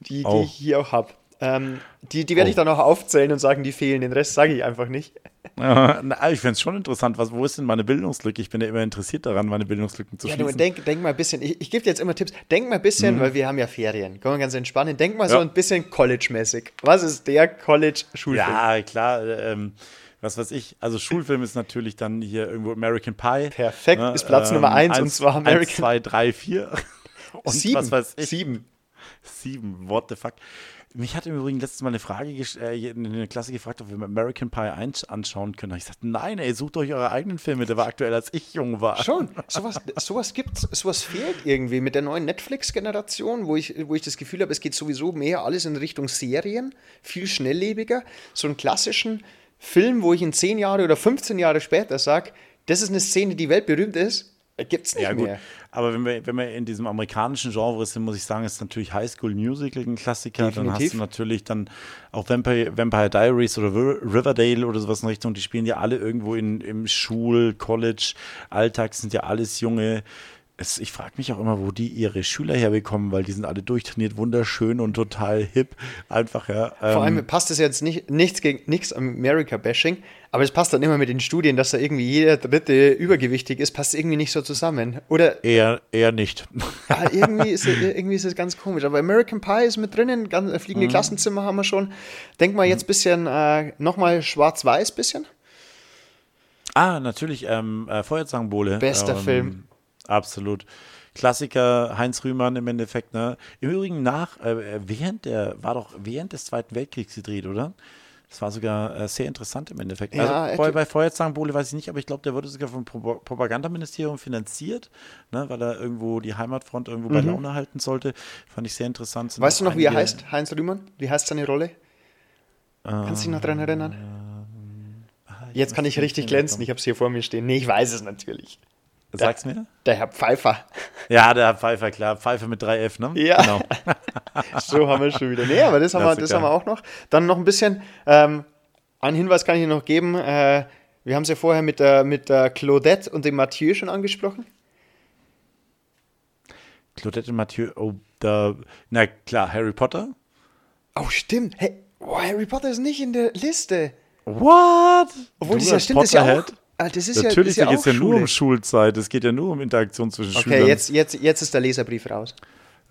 die, oh. die ich hier auch habe. Ähm, die die werde oh. ich dann auch aufzählen und sagen, die fehlen. Den Rest sage ich einfach nicht. Na, ich finde es schon interessant. Was, wo ist denn meine Bildungslücke? Ich bin ja immer interessiert daran, meine Bildungslücken zu ja, schließen. Denk, denk mal ein bisschen. Ich, ich gebe dir jetzt immer Tipps. Denk mal ein bisschen, mhm. weil wir haben ja Ferien. Kann man ganz entspannen. Denk mal ja. so ein bisschen College-mäßig. Was ist der College-Schulfilm? Ja, klar. Ähm, was weiß ich, also Schulfilm ist natürlich dann hier irgendwo American Pie. Perfekt, ne? ist Platz ähm, Nummer eins, und zwar American. Eins, zwei, drei, vier. [laughs] Und Sieben. was weiß ich. Sieben. Sieben, what the fuck. Mich hat im Übrigen letztes Mal eine Frage äh, in der Klasse gefragt, ob wir American Pie 1 anschauen können. Ich sagte, nein, ey, sucht euch eure eigenen Filme, der war aktuell, als ich jung war. Schon, [laughs] sowas, sowas gibt sowas fehlt irgendwie mit der neuen Netflix-Generation, wo ich, wo ich das Gefühl habe, es geht sowieso mehr alles in Richtung Serien, viel schnelllebiger. So einen klassischen Film, wo ich in 10 Jahre oder 15 Jahre später sage, das ist eine Szene, die weltberühmt ist, gibt es nicht ja, mehr. Aber wenn wir, wenn wir in diesem amerikanischen Genre sind, muss ich sagen, ist natürlich High School Musical ein Klassiker. Definitiv. Dann hast du natürlich dann auch Vampire, Vampire Diaries oder Riverdale oder sowas in Richtung. Die spielen ja alle irgendwo in, im Schul-, College, Alltag, sind ja alles junge es, ich frage mich auch immer, wo die ihre Schüler herbekommen, weil die sind alle durchtrainiert, wunderschön und total hip. Einfach, ja. Ähm. Vor allem passt es jetzt nicht, nichts gegen nichts America-Bashing, aber es passt dann immer mit den Studien, dass da irgendwie jeder Dritte übergewichtig ist, passt irgendwie nicht so zusammen. Oder? Eher, eher nicht. Ja, irgendwie, ist es, irgendwie ist es ganz komisch. Aber American Pie ist mit drinnen, ganz, äh, fliegende mhm. Klassenzimmer haben wir schon. Denk mal jetzt ein bisschen, äh, nochmal schwarz-weiß bisschen. Ah, natürlich, ähm, äh, Feuerzangenbowle. Bester ähm, Film absolut. Klassiker Heinz Rühmann im Endeffekt. Ne? Im Übrigen nach, äh, während der, war doch während des Zweiten Weltkriegs gedreht, oder? Das war sogar äh, sehr interessant im Endeffekt. Ja, also bei, bei Feuerzangenbowle weiß ich nicht, aber ich glaube, der wurde sogar vom Pro Propagandaministerium finanziert, ne, weil er irgendwo die Heimatfront irgendwo mhm. bei Laune halten sollte. Fand ich sehr interessant. Sind weißt du noch, wie er heißt, Heinz Rühmann? Wie heißt seine Rolle? Kannst du dich noch daran erinnern? Jetzt kann ich richtig glänzen. Ich habe es hier vor mir stehen. Nee, ich weiß es natürlich. Sag's mir. Der Herr Pfeiffer. Ja, der Herr Pfeiffer, klar. Pfeiffer mit 3F, ne? Ja. Genau. [laughs] so haben wir schon wieder. Nee, aber das haben, wir, das haben wir auch noch. Dann noch ein bisschen, ähm, einen Hinweis kann ich Ihnen noch geben. Äh, wir haben es ja vorher mit der, mit der Claudette und dem Mathieu schon angesprochen. Claudette und Mathieu, oh, da, na klar, Harry Potter. Oh, stimmt. Hey, oh, Harry Potter ist nicht in der Liste. What? Obwohl, Du das, ja, stimmt, das ist ja auch? Ah, das ist Natürlich, ja, geht ist es ja, ja nur um. Schulzeit. Es geht ja nur um Interaktion zwischen Okay, Schülern. jetzt, jetzt, jetzt ist der Leserbrief raus.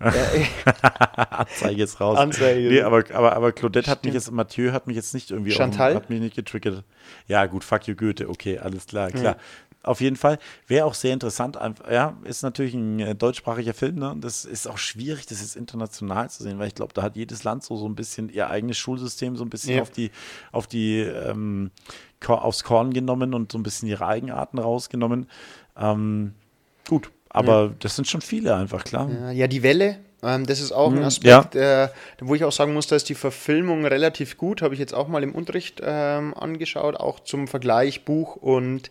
[laughs] Anzeige jetzt raus. Anzeige. Nee, aber, aber, aber Claudette hat mich jetzt, Mathieu hat mich jetzt nicht irgendwie Chantal? Auf, hat mich nicht getriggert. Ja, gut, fuck you Goethe, okay, alles klar, klar. Auf jeden Fall. Wäre auch sehr interessant. Ja, ist natürlich ein äh, deutschsprachiger Film. Ne? Das ist auch schwierig, das jetzt international zu sehen, weil ich glaube, da hat jedes Land so, so ein bisschen ihr eigenes Schulsystem so ein bisschen Ja. auf die, auf die, ähm, aufs Korn genommen und so ein bisschen ihre Eigenarten rausgenommen. Ähm, gut, aber das sind schon viele einfach, klar. Ja, ja, die Welle, ähm, das ist auch ein Mhm, Aspekt, äh, wo ich auch sagen muss, da ist die Verfilmung relativ gut. Habe ich jetzt auch mal im Unterricht ähm, angeschaut, auch zum Vergleich Buch und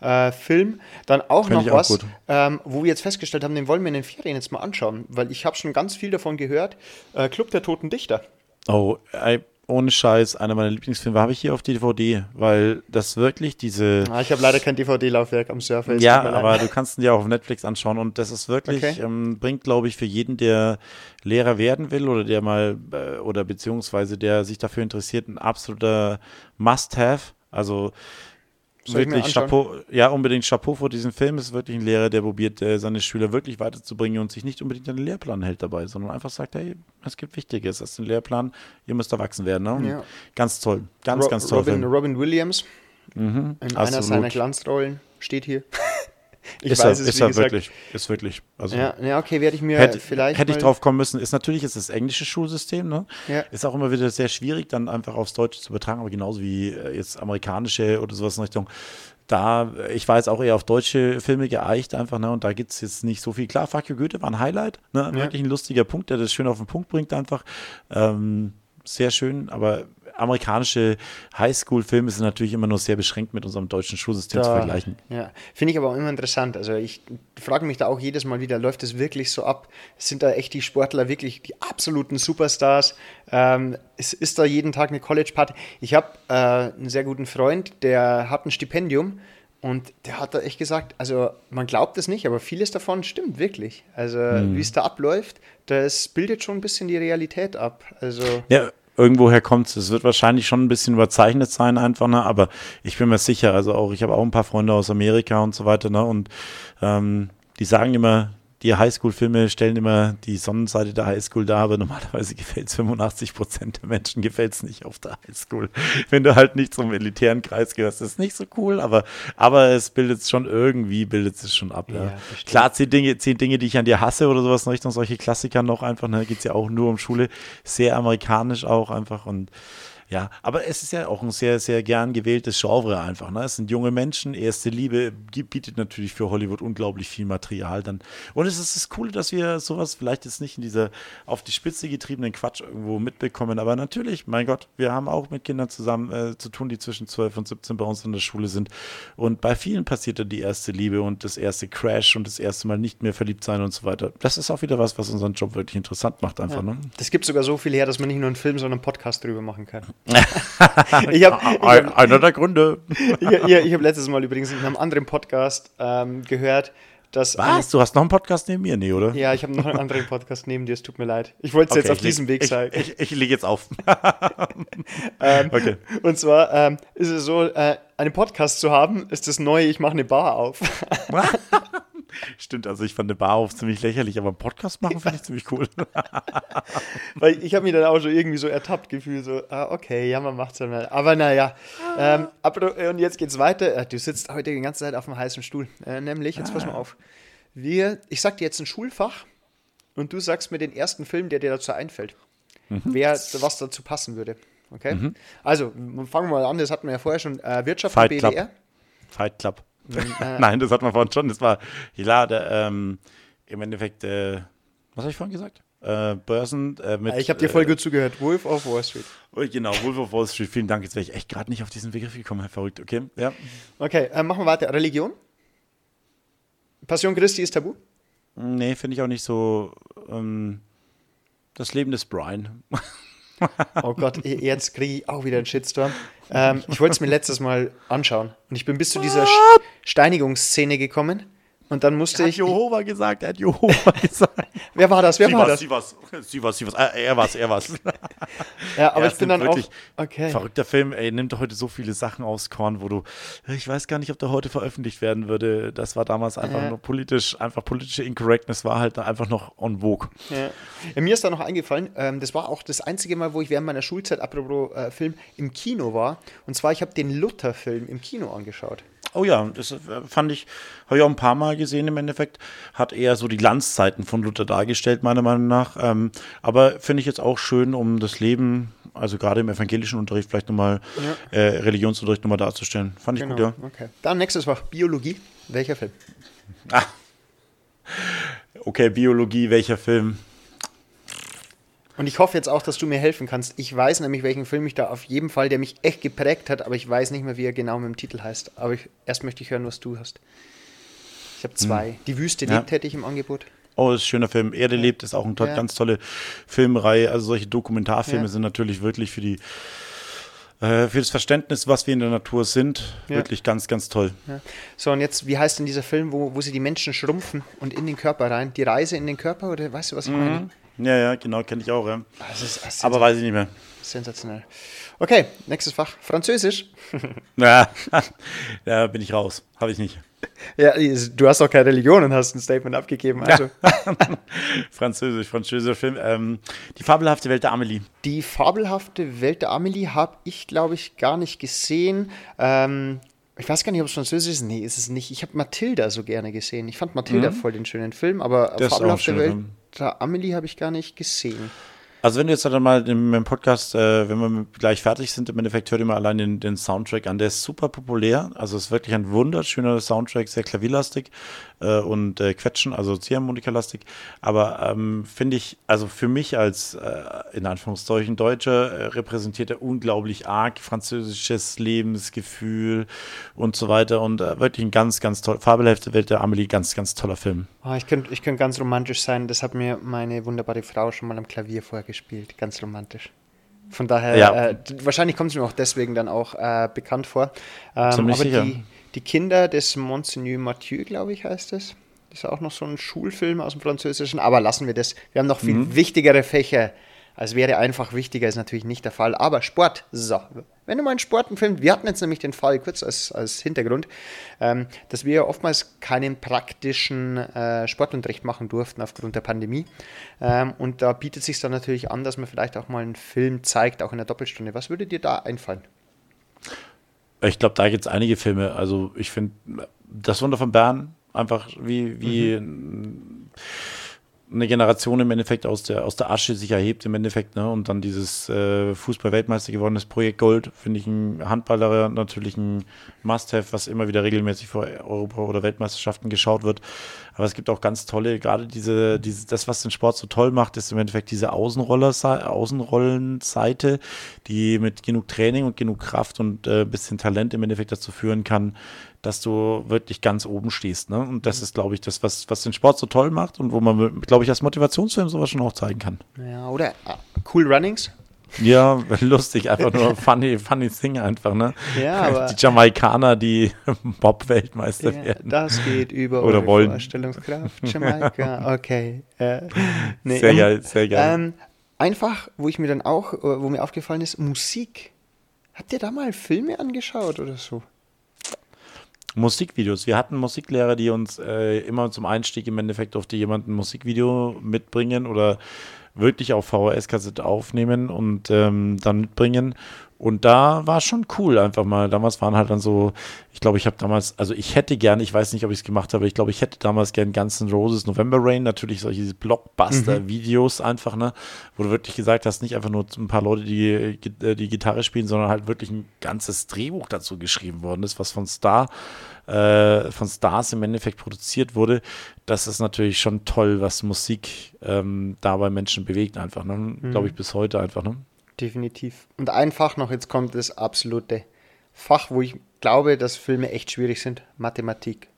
äh, Film. Dann auch Find noch auch was, ähm, wo wir jetzt festgestellt haben, den wollen wir in den Ferien jetzt mal anschauen, weil ich habe schon ganz viel davon gehört. Äh, Club der Toten Dichter. Oh, ey, ohne Scheiß, einer meiner Lieblingsfilme habe ich hier auf DVD, weil das wirklich diese. Ah, ich habe leider kein DVD-Laufwerk am Surfer. es Ja, aber du kannst ihn dir auch auf Netflix anschauen und das ist wirklich, Okay. ähm, bringt, glaube ich, für jeden, der Lehrer werden will oder der mal, äh, oder beziehungsweise der sich dafür interessiert, ein absoluter Must-Have. Also Soll wirklich? Chapeau, ja, unbedingt Chapeau vor diesem Film. Es ist wirklich ein Lehrer, der probiert, äh, seine Schüler wirklich weiterzubringen und sich nicht unbedingt an den Lehrplan hält dabei, sondern einfach sagt, hey, es gibt Wichtiges, das ist ein Lehrplan, ihr müsst erwachsen werden. Ne? Ja. Ganz toll, ganz, Ro- ganz toll. Robin. Robin Williams in einer absolut. seiner Glanzrollen steht hier. [laughs] ich ist weiß er, es, ist er gesagt. wirklich, ist wirklich. Also, Ja, ja, okay, werde ich mir Hätte, vielleicht. hätte ich drauf kommen müssen, ist natürlich ist das englische Schulsystem, ne? Ja. Ist auch immer wieder sehr schwierig, dann einfach aufs Deutsche zu übertragen, aber genauso wie äh, jetzt amerikanische oder sowas in Richtung. Da, äh, ich war jetzt auch eher auf deutsche Filme geeicht einfach, ne? Und da gibt es jetzt nicht so viel. Klar, Fuck you Goethe war ein Highlight, ne? Wirklich ein lustiger Punkt, der das schön auf den Punkt bringt einfach. Ähm, sehr schön, aber amerikanische Highschool-Filme sind natürlich immer nur sehr beschränkt mit unserem deutschen Schulsystem zu Da- vergleichen. Ja, finde ich aber auch immer interessant. Also ich frage mich da auch jedes Mal wieder, läuft es wirklich so ab? Sind da echt die Sportler wirklich die absoluten Superstars? Ähm, ist, ist da jeden Tag eine College-Party? Ich habe äh, einen sehr guten Freund, der hat ein Stipendium und der hat da echt gesagt, also man glaubt es nicht, aber vieles davon stimmt wirklich. Also Mhm. wie es da abläuft, das bildet schon ein bisschen die Realität ab. Also Ja, irgendwoher kommt es. Wird wahrscheinlich schon ein bisschen überzeichnet sein, einfach, ne? aber ich bin mir sicher, also auch, ich habe auch ein paar Freunde aus Amerika und so weiter, ne? Und ähm, die sagen immer, die Highschool-Filme stellen immer die Sonnenseite der Highschool dar, aber normalerweise gefällt es 85 Prozent der Menschen gefällt es nicht auf der Highschool. [laughs] Wenn du halt nicht zum elitären Kreis gehörst, ist nicht so cool, aber, aber es bildet es schon irgendwie, bildet es schon ab. Ja. Ja. Klar, zehn Dinge, zehn Dinge, die ich an dir hasse oder sowas in Richtung solche Klassiker noch einfach, ne, geht es ja auch nur um Schule, sehr amerikanisch auch einfach und ja, aber es ist ja auch ein sehr, sehr gern gewähltes Genre einfach. Ne? Es sind junge Menschen, erste Liebe bietet natürlich für Hollywood unglaublich viel Material dann. Und es ist das Coole, dass wir sowas vielleicht jetzt nicht in dieser auf die Spitze getriebenen Quatsch irgendwo mitbekommen. Aber natürlich, mein Gott, wir haben auch mit Kindern zusammen äh, zu tun, die zwischen 12 und 17 bei uns in der Schule sind. Und bei vielen passiert dann die erste Liebe und das erste Crash und das erste Mal nicht mehr verliebt sein und so weiter. Das ist auch wieder was, was unseren Job wirklich interessant macht einfach. Ne? das gibt sogar so viel her, dass man nicht nur einen Film, sondern einen Podcast drüber machen kann. [laughs] ich habe Ein, einer der Gründe. [laughs] ich, ich, ich hab letztes Mal übrigens in einem anderen Podcast ähm, gehört, dass. Was? Du hast noch einen Podcast neben mir? Nee, oder? Eine, ja, ich habe noch einen anderen Podcast neben dir, es tut mir leid. Ich wollte es jetzt auf ich leg- diesem Weg ich, sagen. Ich, ich, lege jetzt auf. [laughs] Ähm, okay. Und zwar ähm, ist es so, äh, einen Podcast zu haben, ist das Neue, ich mache eine Bar auf. [laughs] Stimmt, also ich fand eine Bar auf ziemlich lächerlich, aber einen Podcast machen finde ich ziemlich cool. [laughs] Weil ich habe mich dann auch schon irgendwie so ertappt gefühlt, so, ah, okay, ja, man macht's ja mal. Aber naja, ähm, apro- und jetzt geht's weiter. Äh, Du sitzt heute die ganze Zeit auf dem heißen Stuhl. Äh, nämlich, jetzt pass mal auf. Wir, ich sag dir jetzt ein Schulfach und du sagst mir den ersten Film, der dir dazu einfällt. Wer, was dazu passen würde. Okay? Also, fangen wir mal an, das hatten wir ja vorher schon. Äh, Wirtschaft Fight und Club. BWR. Fight Club. Äh, Nein, das hat man vorhin schon. Das war, ja, der, ähm, im Endeffekt, äh, was habe ich vorhin gesagt? Äh, Börsen äh, mit. Ich habe dir voll gut zugehört. Wolf of Wall Street. Äh, genau, Wolf of Wall Street. Vielen Dank. Jetzt wäre ich echt gerade nicht auf diesen Begriff gekommen. Verrückt. Okay, ja. Okay, äh, machen wir weiter. Religion? Passion Christi ist tabu? Nee, finde ich auch nicht so. Ähm, das Leben des Brian. [laughs] Oh Gott, jetzt kriege ich auch wieder einen Shitstorm. Ähm, ich wollte es mir letztes Mal anschauen und ich bin bis zu dieser Steinigungsszene gekommen und dann musste er hat ich. Jehova gesagt, er hat Jehova [laughs] gesagt. Wer war das? Wer sie war das? Sie war's, sie war's, sie war's. Äh, er war's, er war's. [laughs] Ja, aber Ja, ich bin dann auch. wirklich Okay. Verrückter Film, ey, nimmt heute so viele Sachen aus Korn, wo du, ich weiß gar nicht, ob der heute veröffentlicht werden würde. Das war damals einfach Ja. nur politisch, einfach politische Incorrectness war halt einfach noch on vogue. Ja. Ja, mir ist da noch eingefallen, ähm, das war auch das einzige Mal, wo ich während meiner Schulzeit, apropos äh, Film, im Kino war. Und zwar, ich habe den Luther-Film im Kino angeschaut. Oh ja, das äh, fand ich, habe ich auch ein paar Mal gesehen im Endeffekt. Hat eher so die Glanzzeiten von Luther dargestellt, meiner Meinung nach. Ähm, aber finde ich jetzt auch schön, um das Leben, also gerade im evangelischen Unterricht, vielleicht nochmal äh, Religionsunterricht nochmal darzustellen. Fand ich gut, ja. Okay. Dann nächstes Fach, Biologie. Welcher Film? Okay, Biologie, welcher Film? Und ich hoffe jetzt auch, dass du mir helfen kannst. Ich weiß nämlich, welchen Film ich da auf jeden Fall, der mich echt geprägt hat, aber ich weiß nicht mehr, wie er genau mit dem Titel heißt. Aber ich, erst möchte ich hören, was du hast. Ich habe zwei. Die Wüste Hm. Ja. lebt hätte ich im Angebot. Oh, ist ein schöner Film. Erde lebt ist auch eine to Ja. ganz tolle Filmreihe. Also solche Dokumentarfilme Ja. sind natürlich wirklich für die äh, für das Verständnis, was wir in der Natur sind, Ja. wirklich ganz, ganz toll. So, und jetzt, wie heißt denn dieser Film, wo, wo sie die Menschen schrumpfen und in den Körper rein? Die Reise in den Körper oder weißt du, was ich meine? Ja, ja, genau, kenne ich auch, ja. Aber weiß ich nicht mehr. sensationell. Okay, nächstes Fach. Französisch. [laughs] Ja, [laughs] da bin ich raus. Habe ich nicht. Ja, du hast doch keine Religion und hast ein Statement abgegeben. Also. [laughs] Französisch, französischer Film. Ähm, die fabelhafte Welt der Amelie. Die fabelhafte Welt der Amelie habe ich, glaube ich, gar nicht gesehen. Ähm, ich weiß gar nicht, ob es französisch ist. Nee, ist es nicht. Ich habe Mathilda so gerne gesehen. Ich fand Mathilda voll den schönen Film, aber Mhm. Das auch fabelhafte Welt Film. Der Amelie habe ich gar nicht gesehen. Also wenn du jetzt dann mal im Podcast, äh, wenn wir gleich fertig sind, im Endeffekt hört ihr mal allein den, den Soundtrack an. Der ist super populär. Also es ist wirklich ein wunderschöner Soundtrack, sehr klavierlastig äh, und äh, Quetschen, also Ziehharmonikalastig. Aber ähm, finde ich, also für mich als äh, in Anführungszeichen Deutscher äh, repräsentiert er unglaublich arg französisches Lebensgefühl und so weiter. Und äh, wirklich ein ganz, ganz toll. Fabelhafte Welt der Amelie, ganz, ganz toller Film. Ah, ich könnte ich könnt ganz romantisch sein. Das hat mir meine wunderbare Frau schon mal am Klavier vorgespielt. Ganz romantisch. Von daher, Ja. äh, wahrscheinlich kommt es mir auch deswegen dann auch äh, bekannt vor. Ähm, Ziemlich aber sicher. die, die Kinder des Monseigneur Mathieu, glaube ich, heißt es. Das ist auch noch so ein Schulfilm aus dem Französischen. Aber lassen wir das. Wir haben noch viel Mhm. wichtigere Fächer. Als wäre einfach wichtiger, ist natürlich nicht der Fall. Aber Sport, so. Wenn du mal einen Sportenfilm, wir hatten jetzt nämlich den Fall, kurz als, als Hintergrund, ähm, dass wir oftmals keinen praktischen äh, Sportunterricht machen durften aufgrund der Pandemie. Ähm, und da bietet sich dann natürlich an, dass man vielleicht auch mal einen Film zeigt, auch in der Doppelstunde. Was würde dir da einfallen? Ich glaube, da gibt es einige Filme. Also ich finde das Wunder von Bern einfach wie, wie eine Generation im Endeffekt aus der, aus der Asche sich erhebt im Endeffekt. Ne? Und dann dieses äh, Fußball-Weltmeister gewonnenes Projekt Gold, finde ich ein Handballer natürlich ein Must-Have, was immer wieder regelmäßig vor Europa- oder Weltmeisterschaften geschaut wird. Aber es gibt auch ganz tolle, gerade diese, diese, das, was den Sport so toll macht, ist im Endeffekt diese Außenroller, Außenrollenseite, die mit genug Training und genug Kraft und äh, bisschen Talent im Endeffekt dazu führen kann, dass du wirklich ganz oben stehst. Ne? Und das ist, glaube ich, das, was, was den Sport so toll macht und wo man, glaube ich, als Motivationsfilm sowas schon auch zeigen kann. Ja, oder ah, Cool Runnings? Ja, [laughs] lustig, einfach nur funny, funny Thing einfach, ne? Ja, [laughs] aber- Die Jamaikaner, die [laughs] Bob-Weltmeister Ja, werden. das geht über Oder eure wollen. Vorstellungskraft. Jamaika, okay. Äh, nee, Sehr ähm, geil, sehr geil. Ähm, einfach, wo ich mir dann auch, äh, wo mir aufgefallen ist, Musik. Habt ihr da mal Filme angeschaut oder so? Musikvideos. Wir hatten Musiklehrer, die uns äh, immer zum Einstieg im Endeffekt durfte jemand ein Musikvideo mitbringen oder wirklich auf VHS-Kassette aufnehmen und ähm, dann mitbringen. Und da war schon cool einfach mal. Damals waren halt dann so, ich glaube, ich habe damals, also ich hätte gerne, ich weiß nicht, ob ich es gemacht habe, ich glaube, ich hätte damals gern ganzen Roses November Rain, natürlich solche Blockbuster-Videos mhm. einfach, ne, wo du wirklich gesagt hast, nicht einfach nur ein paar Leute, die äh, die Gitarre spielen, sondern halt wirklich ein ganzes Drehbuch dazu geschrieben worden ist, was von Star, äh, von Stars im Endeffekt produziert wurde. Das ist natürlich schon toll, was Musik ähm, da bei Menschen bewegt einfach, ne, mhm. glaube ich, bis heute einfach, ne definitiv. Und ein Fach noch, jetzt kommt das absolute Fach, wo ich glaube, dass Filme echt schwierig sind, Mathematik.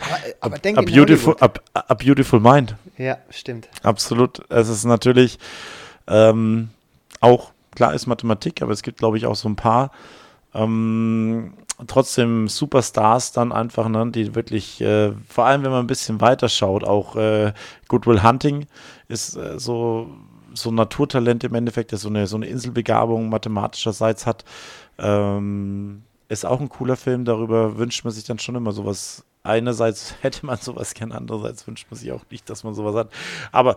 Aber, aber a, denk a beautiful, a, a, beautiful Mind. Ja, stimmt. Absolut. Es ist natürlich ähm, auch, klar ist Mathematik, aber es gibt, glaube ich, auch so ein paar ähm, trotzdem Superstars dann einfach, ne, die wirklich, äh, vor allem wenn man ein bisschen weiter schaut, auch äh, Goodwill Hunting ist äh, so so ein Naturtalent im Endeffekt, der so eine, so eine Inselbegabung mathematischerseits hat. Ähm, ist auch ein cooler Film, darüber wünscht man sich dann schon immer sowas einerseits [laughs] hätte man sowas gern, andererseits wünscht man sich auch nicht, dass man sowas hat. Aber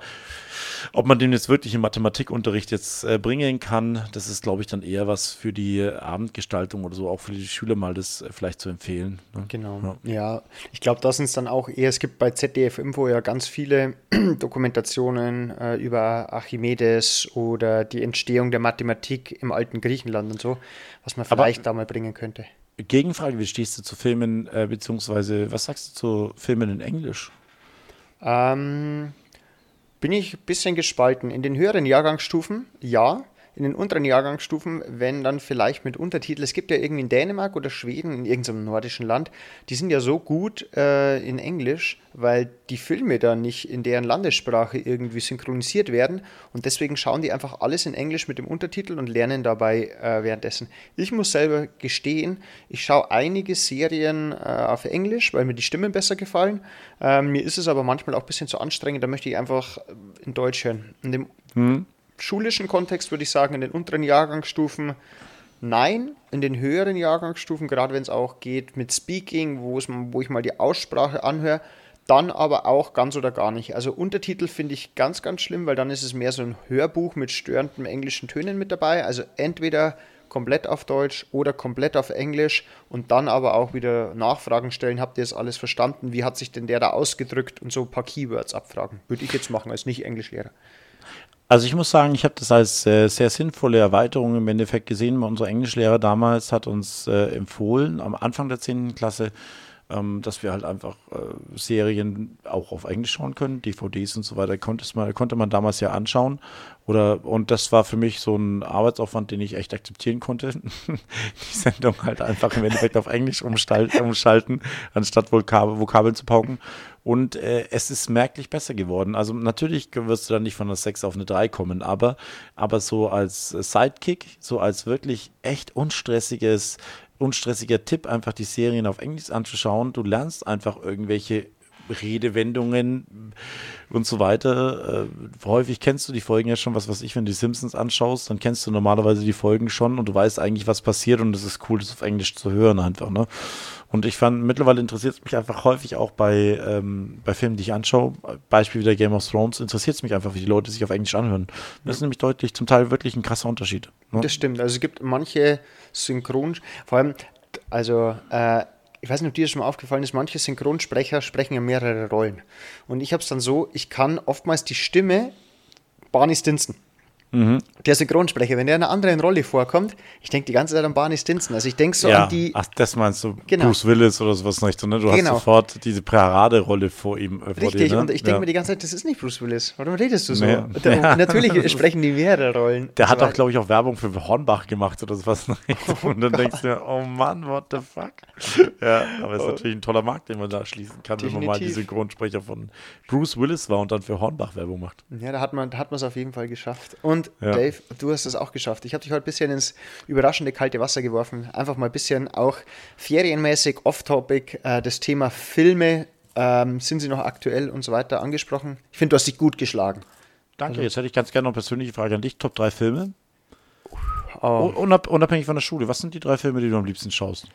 ob man den jetzt wirklich im Mathematikunterricht jetzt äh, bringen kann, das ist, glaube ich, dann eher was für die Abendgestaltung oder so, auch für die Schüler mal das äh, vielleicht zu empfehlen. Ne? Genau. Ja, ja ich glaube, das sind dann auch eher, es gibt bei ZDF Info ja ganz viele [clears throat] Dokumentationen äh, über Archimedes oder die Entstehung der Mathematik im alten Griechenland und so, was man vielleicht Aber, da mal bringen könnte. Gegenfrage, wie stehst du zu Filmen, äh, beziehungsweise was sagst du zu Filmen in Englisch? Ähm, bin ich ein bisschen gespalten. In den höheren Jahrgangsstufen, ja in den unteren Jahrgangsstufen, wenn dann vielleicht mit Untertitel, es gibt ja irgendwie in Dänemark oder Schweden, in irgendeinem nordischen Land, die sind ja so gut äh, in Englisch, weil die Filme dann nicht in deren Landessprache irgendwie synchronisiert werden und deswegen schauen die einfach alles in Englisch mit dem Untertitel und lernen dabei äh, währenddessen. Ich muss selber gestehen, ich schaue einige Serien äh, auf Englisch, weil mir die Stimmen besser gefallen. Ähm, mir ist es aber manchmal auch ein bisschen zu anstrengend, da möchte ich einfach in Deutsch hören. In dem hm schulischen Kontext würde ich sagen, in den unteren Jahrgangsstufen nein, in den höheren Jahrgangsstufen, gerade wenn es auch geht mit Speaking, wo ich mal die Aussprache anhöre, dann aber auch ganz oder gar nicht. Also Untertitel finde ich ganz, ganz schlimm, weil dann ist es mehr so ein Hörbuch mit störenden englischen Tönen mit dabei. Also entweder komplett auf Deutsch oder komplett auf Englisch und dann aber auch wieder Nachfragen stellen, habt ihr es alles verstanden, wie hat sich denn der da ausgedrückt und so ein paar Keywords abfragen. Würde ich jetzt machen als Nicht-Englischlehrer. Also ich muss sagen, ich habe das als äh, sehr sinnvolle Erweiterung im Endeffekt gesehen. Unser Englischlehrer damals hat uns äh, empfohlen, am Anfang der 10. Klasse, ähm, dass wir halt einfach äh, Serien auch auf Englisch schauen können, DVDs und so weiter, konnte man, konnte man damals ja anschauen. Oder, und das war für mich so ein Arbeitsaufwand, den ich echt akzeptieren konnte. [laughs] Die Sendung halt einfach im Endeffekt auf Englisch umschalten, anstatt Vokabeln, Vokabeln zu pauken. Und äh, es ist merklich besser geworden. Also natürlich wirst du dann nicht von einer 6 auf eine 3 kommen, aber, aber so als Sidekick, so als wirklich echt unstressiges unstressiger Tipp, einfach die Serien auf Englisch anzuschauen. Du lernst einfach irgendwelche Redewendungen und so weiter. Äh, häufig kennst du die Folgen ja schon, was weiß ich, wenn du die Simpsons anschaust, dann kennst du normalerweise die Folgen schon und du weißt eigentlich, was passiert und es ist cool, das auf Englisch zu hören einfach, ne? Und ich fand, mittlerweile interessiert es mich einfach häufig auch bei, ähm, bei Filmen, die ich anschaue, Beispiel wieder Game of Thrones, interessiert es mich einfach, wie die Leute sich auf Englisch anhören. Das ist nämlich deutlich, zum Teil wirklich ein krasser Unterschied. Ne? Das stimmt. Also es gibt manche Synchron, vor allem, also äh, ich weiß nicht, ob dir das schon mal aufgefallen ist, manche Synchronsprecher sprechen ja mehrere Rollen. Und ich habe es dann so, ich kann oftmals die Stimme Barney Stinson. Mhm. Der Synchronsprecher, wenn der in einer anderen Rolle vorkommt, ich denke die ganze Zeit an Barney Stinson. Also ich denke so ja. an die. Ach, das meinst du, genau. Bruce Willis oder sowas nicht, ne? Du genau. hast sofort diese Paraderolle vor ihm. Äh, vor Richtig, dir, ne? und ich denke ja. mir die ganze Zeit, das ist nicht Bruce Willis. Warum redest du so? Nee. Der, [laughs] natürlich sprechen die mehrere Rollen. Der hat auch, glaube ich, auch Werbung für Hornbach gemacht oder sowas. Oh [laughs] und dann Gott. denkst du dir, oh Mann, what the fuck? ja, aber es ist oh. natürlich ein toller Markt, den man da schließen kann, Definitiv. wenn man mal die Synchronsprecher von Bruce Willis war und dann für Hornbach Werbung macht. Ja, da hat man es auf jeden Fall geschafft. Und Dave, du hast es auch geschafft. Ich habe dich heute ein bisschen ins überraschende kalte Wasser geworfen. Einfach mal ein bisschen auch ferienmäßig off-topic äh, das Thema Filme, ähm, sind sie noch aktuell und so weiter angesprochen. Ich finde, du hast dich gut geschlagen. Danke, also, jetzt hätte ich ganz gerne noch eine persönliche Frage an dich. Top 3 Filme? Oh. Unab unabhängig von der Schule. Was sind die drei Filme, die du am liebsten schaust?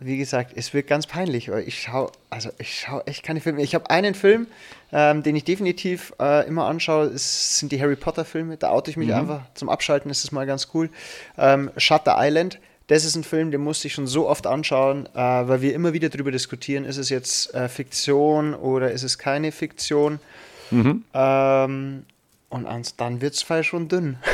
Wie gesagt, es wird ganz peinlich. Ich schaue, also ich schaue echt keine Filme. Ich habe einen Film, ähm, den ich definitiv äh, immer anschaue, es sind die Harry Potter Filme. Da oute ich mich einfach zum Abschalten, ist das mal ganz cool. Ähm, Shutter Island, das ist ein Film, den musste ich schon so oft anschauen, äh, weil wir immer wieder darüber diskutieren, ist es jetzt äh, Fiktion oder ist es keine Fiktion. Ähm, und ans, dann wird es schon dünn. [laughs]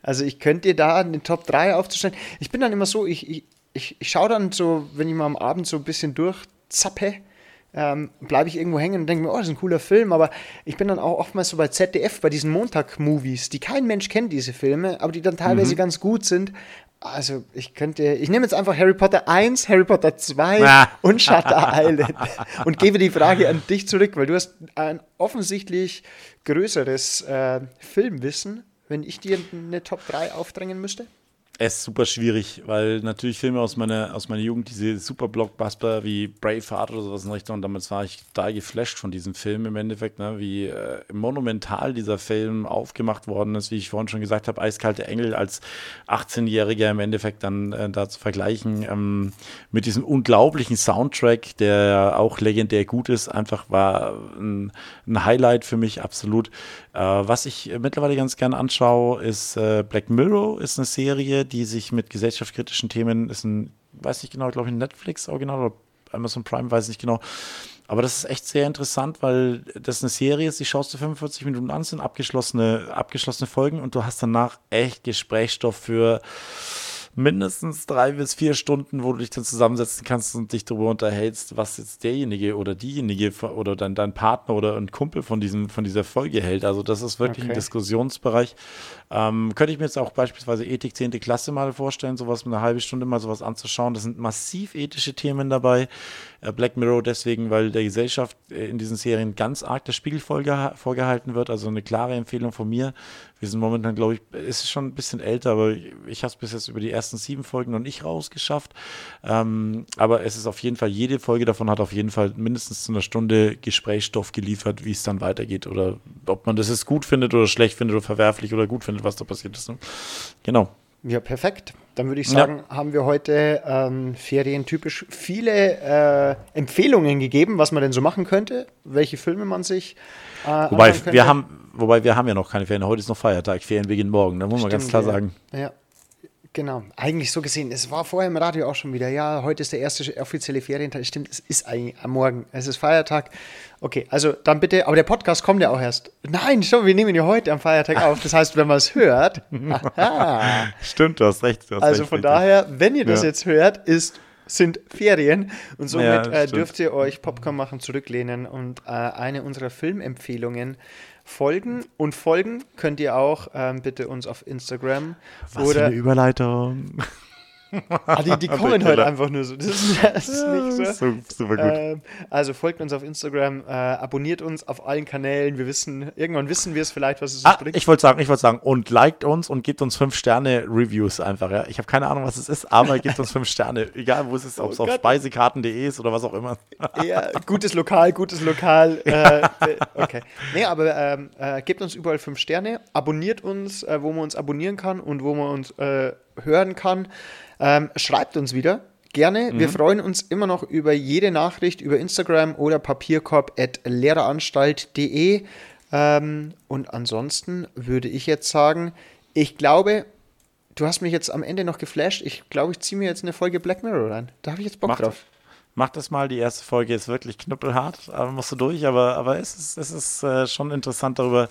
Also ich könnte dir da eine Top 3 aufzustellen. Ich bin dann immer so, ich, ich, ich, ich schaue dann so, wenn ich mal am Abend so ein bisschen durchzappe, ähm, bleibe ich irgendwo hängen und denke mir, oh, das ist ein cooler Film, aber ich bin dann auch oftmals so bei ZDF, bei diesen Montag-Movies, die kein Mensch kennt, diese Filme, aber die dann teilweise ganz gut sind. Also ich könnte, ich nehme jetzt einfach Harry Potter 1, Harry Potter 2 Ah. [laughs] und Shutter Island [laughs] und gebe die Frage an dich zurück, weil du hast ein offensichtlich größeres äh, Filmwissen, wenn ich dir eine Top 3 aufdrängen müsste. Es ist super schwierig, weil natürlich Filme aus meiner, aus meiner Jugend, diese super Blockbuster wie Braveheart oder sowas in Richtung, und damals war ich da geflasht von diesem Film im Endeffekt, ne, wie äh, monumental dieser Film aufgemacht worden ist, wie ich vorhin schon gesagt habe, Eiskalte Engel als 18-Jähriger im Endeffekt dann äh, da zu vergleichen ähm, mit diesem unglaublichen Soundtrack, der auch legendär gut ist, einfach war ein, ein Highlight für mich absolut. Äh, was ich äh, mittlerweile ganz gerne anschaue, ist äh, Black Mirror, ist eine Serie, die sich mit gesellschaftskritischen Themen, ist ein, weiß nicht genau, glaube ich, ein Netflix-Original oder Amazon Prime, weiß nicht genau. Aber das ist echt sehr interessant, weil das eine Serie ist, die schaust du 45 Minuten an, sind abgeschlossene, abgeschlossene Folgen und du hast danach echt Gesprächsstoff für mindestens drei bis vier Stunden, wo du dich dann zusammensetzen kannst und dich darüber unterhältst, was jetzt derjenige oder diejenige oder dein, dein Partner oder ein Kumpel von, diesem, von dieser Folge hält. Also das ist wirklich ein Okay. Diskussionsbereich. Ähm, könnte ich mir jetzt auch beispielsweise Ethik 10. Klasse mal vorstellen, sowas mit einer halben Stunde mal sowas anzuschauen. Das sind massiv ethische Themen dabei. Äh, Black Mirror deswegen, weil der Gesellschaft äh, in diesen Serien ganz arg der Spiegel vorgeha- vorgehalten wird. Also eine klare Empfehlung von mir. Wir sind momentan, glaube ich, es ist schon ein bisschen älter, aber ich, ich habe es bis jetzt über die ersten sieben Folgen noch nicht rausgeschafft. Ähm, aber es ist auf jeden Fall, jede Folge davon hat auf jeden Fall mindestens zu einer Stunde Gesprächsstoff geliefert, wie es dann weitergeht oder ob man das jetzt gut findet oder schlecht findet oder verwerflich oder gut findet, was da passiert ist. Ne? Genau. Ja, perfekt. Dann würde ich Ja. sagen, haben wir heute ähm, ferientypisch viele äh, Empfehlungen gegeben, was man denn so machen könnte, welche Filme man sich äh, Wobei wir haben, wobei wir haben ja noch keine Ferien. Heute ist noch Feiertag. Ferien beginnen morgen. Da muss man ganz klar ja. sagen. Ja, genau. Eigentlich so gesehen, es war vorher im Radio auch schon wieder, ja, heute ist der erste offizielle Ferientag. Stimmt, es ist eigentlich am Morgen, es ist Feiertag. Okay, also dann bitte, aber der Podcast kommt ja auch erst. Nein, schon, wir nehmen ja heute am Feiertag auf. Das heißt, wenn man es hört, [laughs] aha. Stimmt, du hast recht. Du hast Also recht, von richtig. daher, wenn ihr das Ja. jetzt hört, ist, sind Ferien und somit Ja, äh, stimmt. dürft ihr euch Popcorn machen, zurücklehnen und äh, eine unserer Filmempfehlungen folgen. Und folgen könnt ihr auch ähm, bitte uns auf Instagram Was für oder eine Überleitung. Ah, die, die [laughs] kommen heute einfach nur so. Das ist, [laughs] das ist nicht so. super gut. Ähm, also folgt uns auf Instagram, äh, abonniert uns auf allen Kanälen. Wir wissen, irgendwann wissen wir es vielleicht, was es Ah, bringt. ich wollte sagen, ich wollte sagen, und liked uns und gebt uns fünf Sterne Reviews einfach, ja. Ich habe keine Ahnung, was es ist, aber gebt uns fünf Sterne, egal wo es ist, ob es [laughs] Oh auf speisekarten.de ist oder was auch immer. Ja, gutes Lokal, gutes Lokal. Äh, äh, okay. Nee, aber ähm, äh, gebt uns überall fünf Sterne, abonniert uns, äh, wo man uns abonnieren kann und wo man uns äh, hören kann. Ähm, schreibt uns wieder. Gerne. Wir freuen uns immer noch über jede Nachricht über Instagram oder papierkorb.lehreranstalt.de. Ähm, und ansonsten würde ich jetzt sagen, ich glaube, du hast mich jetzt am Ende noch geflasht. Ich glaube, ich ziehe mir jetzt eine Folge Black Mirror rein. Da habe ich jetzt Bock Macht, drauf. Macht das mal, die erste Folge ist wirklich knüppelhart, aber musst du durch, aber, aber es ist, es ist äh, schon interessant darüber,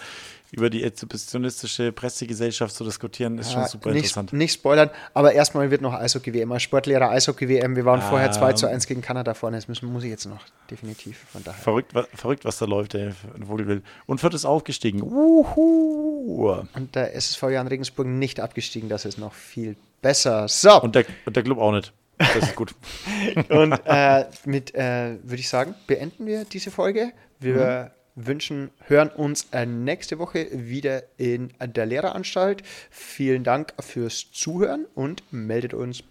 über die exhibitionistische Pressegesellschaft zu diskutieren, ist schon super nicht, interessant. Nicht spoilern, aber erstmal wird noch Eishockey-WM. Als Sportlehrer Eishockey-WM. Wir waren vorher 2 zu 1 gegen Kanada vorne. Das müssen, muss ich jetzt noch, definitiv. Von daher. Verrückt, wa- verrückt, was da läuft, ey, wo will. Und Fürth ist aufgestiegen. Uhu. Und der SSV Jan Regensburg nicht abgestiegen. Das ist noch viel besser. So, Und der, und der Club auch nicht. Das ist gut. [laughs] und äh, mit, äh, würde ich sagen, beenden wir diese Folge. Wir wünschen, hören uns äh, nächste Woche wieder in der Lehreranstalt. Vielen Dank fürs Zuhören und meldet uns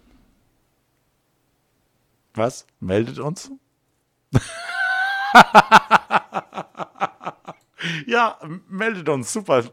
Was? Meldet uns? [laughs] ja, meldet uns. Super.